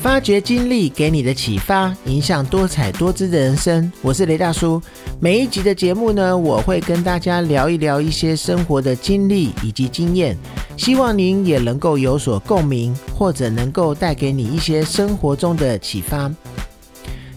发掘经历给你的启发，影响多彩多姿的人生。我是雷大叔。每一集的节目呢，我会跟大家聊一聊一些生活的经历以及经验，希望您也能够有所共鸣，或者能够带给你一些生活中的启发。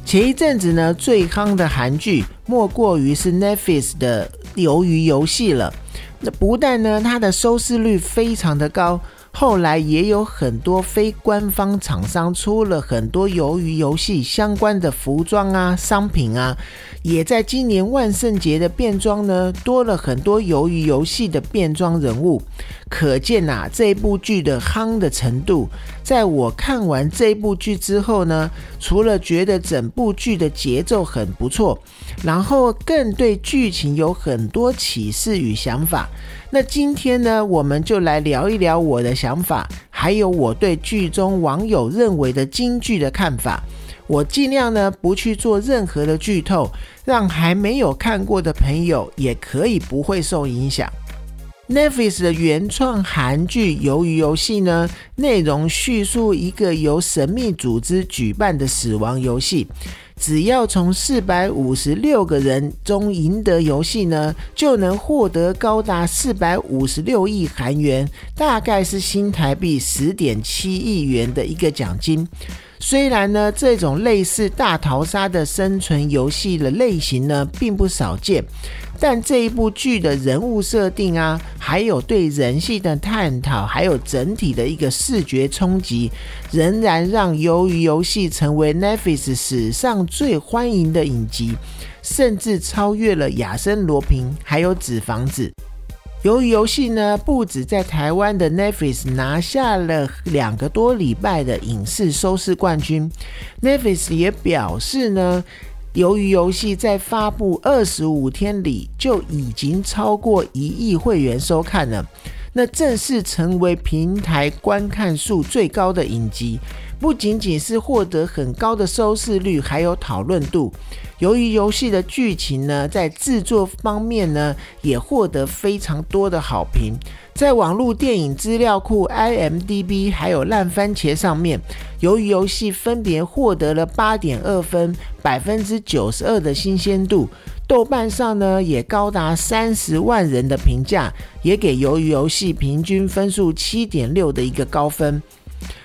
前一阵子呢，最夯的韩剧莫过于是 Netflix 的《鱿鱼游戏》了。那不但呢，它的收视率非常的高。后来也有很多非官方厂商出了很多鱿鱼游戏相关的服装啊、商品啊，也在今年万圣节的变装呢，多了很多鱿鱼游戏的变装人物。可见呐，这部剧的夯的程度。在我看完这部剧之后呢，除了觉得整部剧的节奏很不错，然后更对剧情有很多启示与想法。那今天呢，我们就来聊一聊我的想法，还有我对剧中网友认为的京剧的看法。我尽量呢不去做任何的剧透，让还没有看过的朋友也可以不会受影响。Netflix 的原创韩剧《鱿鱼游戏》呢，内容叙述一个由神秘组织举办的死亡游戏。只要从四百五十六个人中赢得游戏呢，就能获得高达四百五十六亿韩元，大概是新台币十点七亿元的一个奖金。虽然呢，这种类似大逃杀的生存游戏的类型呢，并不少见。但这一部剧的人物设定啊，还有对人性的探讨，还有整体的一个视觉冲击，仍然让《鱿鱼游戏》成为 Netflix 史上最欢迎的影集，甚至超越了《亚森罗平》还有《纸房子》。《由于游戏》呢，不止在台湾的 Netflix 拿下了两个多礼拜的影视收视冠军，Netflix 也表示呢。由于游戏在发布二十五天里就已经超过一亿会员收看了，那正式成为平台观看数最高的影集。不仅仅是获得很高的收视率，还有讨论度。由于游戏的剧情呢，在制作方面呢，也获得非常多的好评。在网络电影资料库 IMDB 还有烂番茄上面，由于游戏分别获得了八点二分、百分之九十二的新鲜度。豆瓣上呢，也高达三十万人的评价，也给鱿鱼游戏平均分数七点六的一个高分。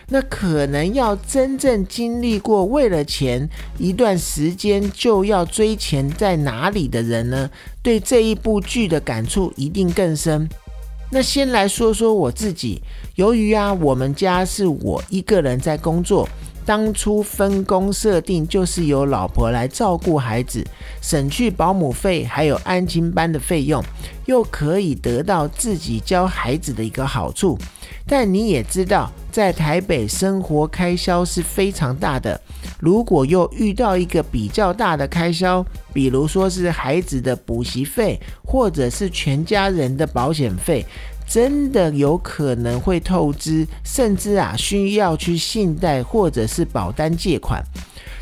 那可能要真正经历过为了钱一段时间就要追钱在哪里的人呢？对这一部剧的感触一定更深。那先来说说我自己，由于啊，我们家是我一个人在工作。当初分工设定就是由老婆来照顾孩子，省去保姆费还有安亲班的费用，又可以得到自己教孩子的一个好处。但你也知道，在台北生活开销是非常大的，如果又遇到一个比较大的开销，比如说是孩子的补习费，或者是全家人的保险费。真的有可能会透支，甚至啊需要去信贷或者是保单借款，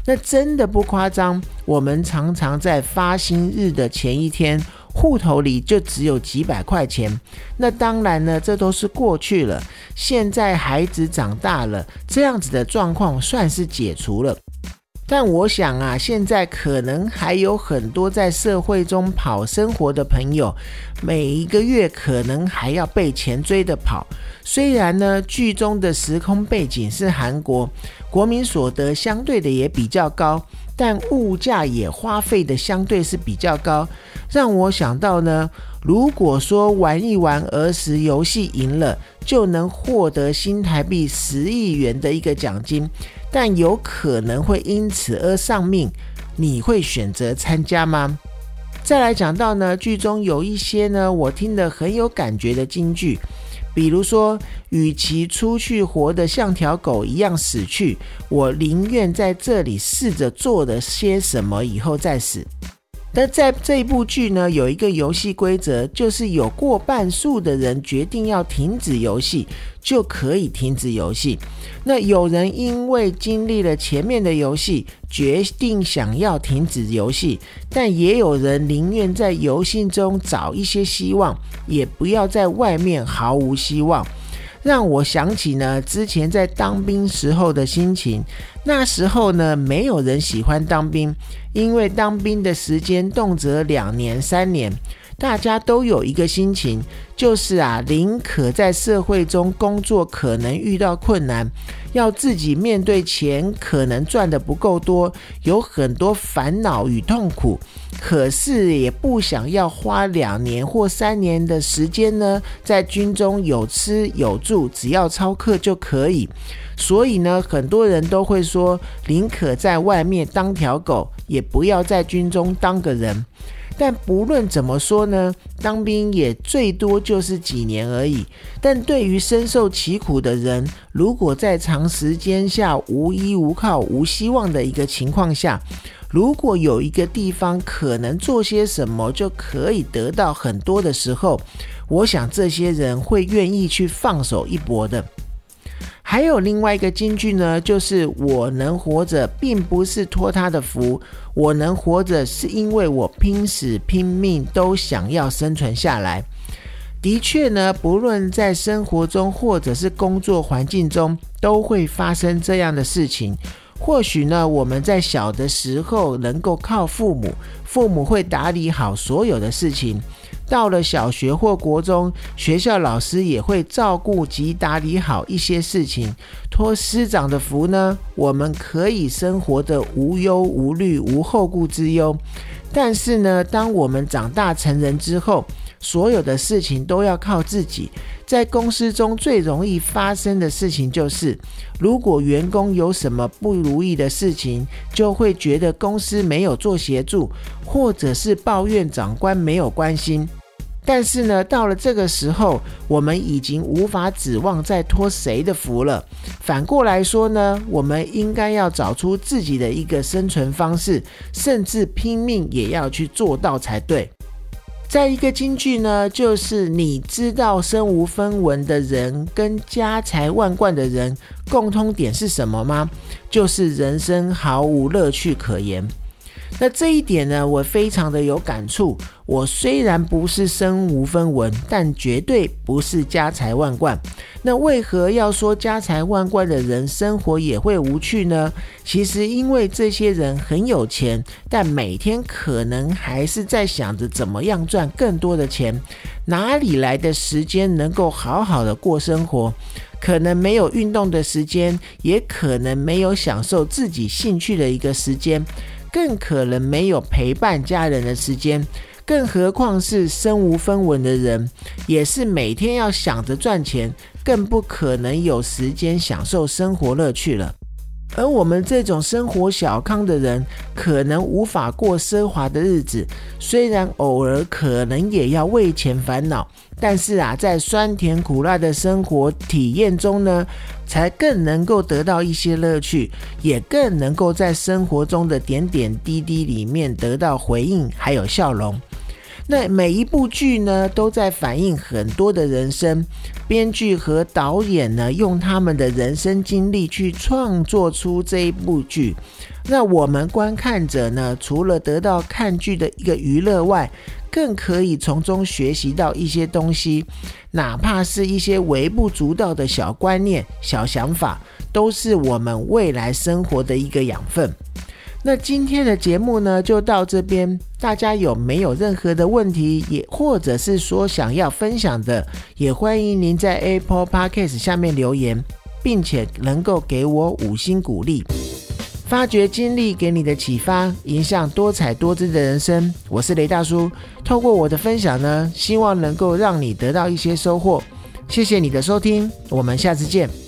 那真的不夸张。我们常常在发薪日的前一天，户头里就只有几百块钱。那当然呢，这都是过去了。现在孩子长大了，这样子的状况算是解除了。但我想啊，现在可能还有很多在社会中跑生活的朋友，每一个月可能还要被钱追着跑。虽然呢，剧中的时空背景是韩国，国民所得相对的也比较高，但物价也花费的相对是比较高，让我想到呢。如果说玩一玩儿时游戏赢了，就能获得新台币十亿元的一个奖金，但有可能会因此而丧命，你会选择参加吗？再来讲到呢，剧中有一些呢，我听得很有感觉的金句，比如说，与其出去活得像条狗一样死去，我宁愿在这里试着做了些什么，以后再死。但在这一部剧呢，有一个游戏规则，就是有过半数的人决定要停止游戏，就可以停止游戏。那有人因为经历了前面的游戏，决定想要停止游戏，但也有人宁愿在游戏中找一些希望，也不要在外面毫无希望。让我想起呢之前在当兵时候的心情。那时候呢，没有人喜欢当兵，因为当兵的时间动辄两年、三年。大家都有一个心情，就是啊，宁可在社会中工作，可能遇到困难，要自己面对钱，可能赚的不够多，有很多烦恼与痛苦，可是也不想要花两年或三年的时间呢，在军中有吃有住，只要操课就可以。所以呢，很多人都会说，宁可在外面当条狗，也不要在军中当个人。但不论怎么说呢，当兵也最多就是几年而已。但对于深受其苦的人，如果在长时间下无依无靠、无希望的一个情况下，如果有一个地方可能做些什么就可以得到很多的时候，我想这些人会愿意去放手一搏的。还有另外一个金句呢，就是我能活着，并不是托他的福，我能活着是因为我拼死拼命都想要生存下来。的确呢，不论在生活中或者是工作环境中，都会发生这样的事情。或许呢，我们在小的时候能够靠父母，父母会打理好所有的事情。到了小学或国中，学校老师也会照顾及打理好一些事情。托师长的福呢，我们可以生活的无忧无虑、无后顾之忧。但是呢，当我们长大成人之后，所有的事情都要靠自己。在公司中最容易发生的事情就是，如果员工有什么不如意的事情，就会觉得公司没有做协助，或者是抱怨长官没有关心。但是呢，到了这个时候，我们已经无法指望再托谁的福了。反过来说呢，我们应该要找出自己的一个生存方式，甚至拼命也要去做到才对。再一个金句呢，就是你知道身无分文的人跟家财万贯的人共通点是什么吗？就是人生毫无乐趣可言。那这一点呢，我非常的有感触。我虽然不是身无分文，但绝对不是家财万贯。那为何要说家财万贯的人生活也会无趣呢？其实因为这些人很有钱，但每天可能还是在想着怎么样赚更多的钱，哪里来的时间能够好好的过生活？可能没有运动的时间，也可能没有享受自己兴趣的一个时间。更可能没有陪伴家人的时间，更何况是身无分文的人，也是每天要想着赚钱，更不可能有时间享受生活乐趣了。而我们这种生活小康的人，可能无法过奢华的日子，虽然偶尔可能也要为钱烦恼，但是啊，在酸甜苦辣的生活体验中呢，才更能够得到一些乐趣，也更能够在生活中的点点滴滴里面得到回应，还有笑容。那每一部剧呢，都在反映很多的人生。编剧和导演呢，用他们的人生经历去创作出这一部剧。那我们观看者呢，除了得到看剧的一个娱乐外，更可以从中学习到一些东西，哪怕是一些微不足道的小观念、小想法，都是我们未来生活的一个养分。那今天的节目呢，就到这边。大家有没有任何的问题，也或者是说想要分享的，也欢迎您在 Apple Podcast 下面留言，并且能够给我五星鼓励。发掘经历给你的启发，影响多彩多姿的人生。我是雷大叔，透过我的分享呢，希望能够让你得到一些收获。谢谢你的收听，我们下次见。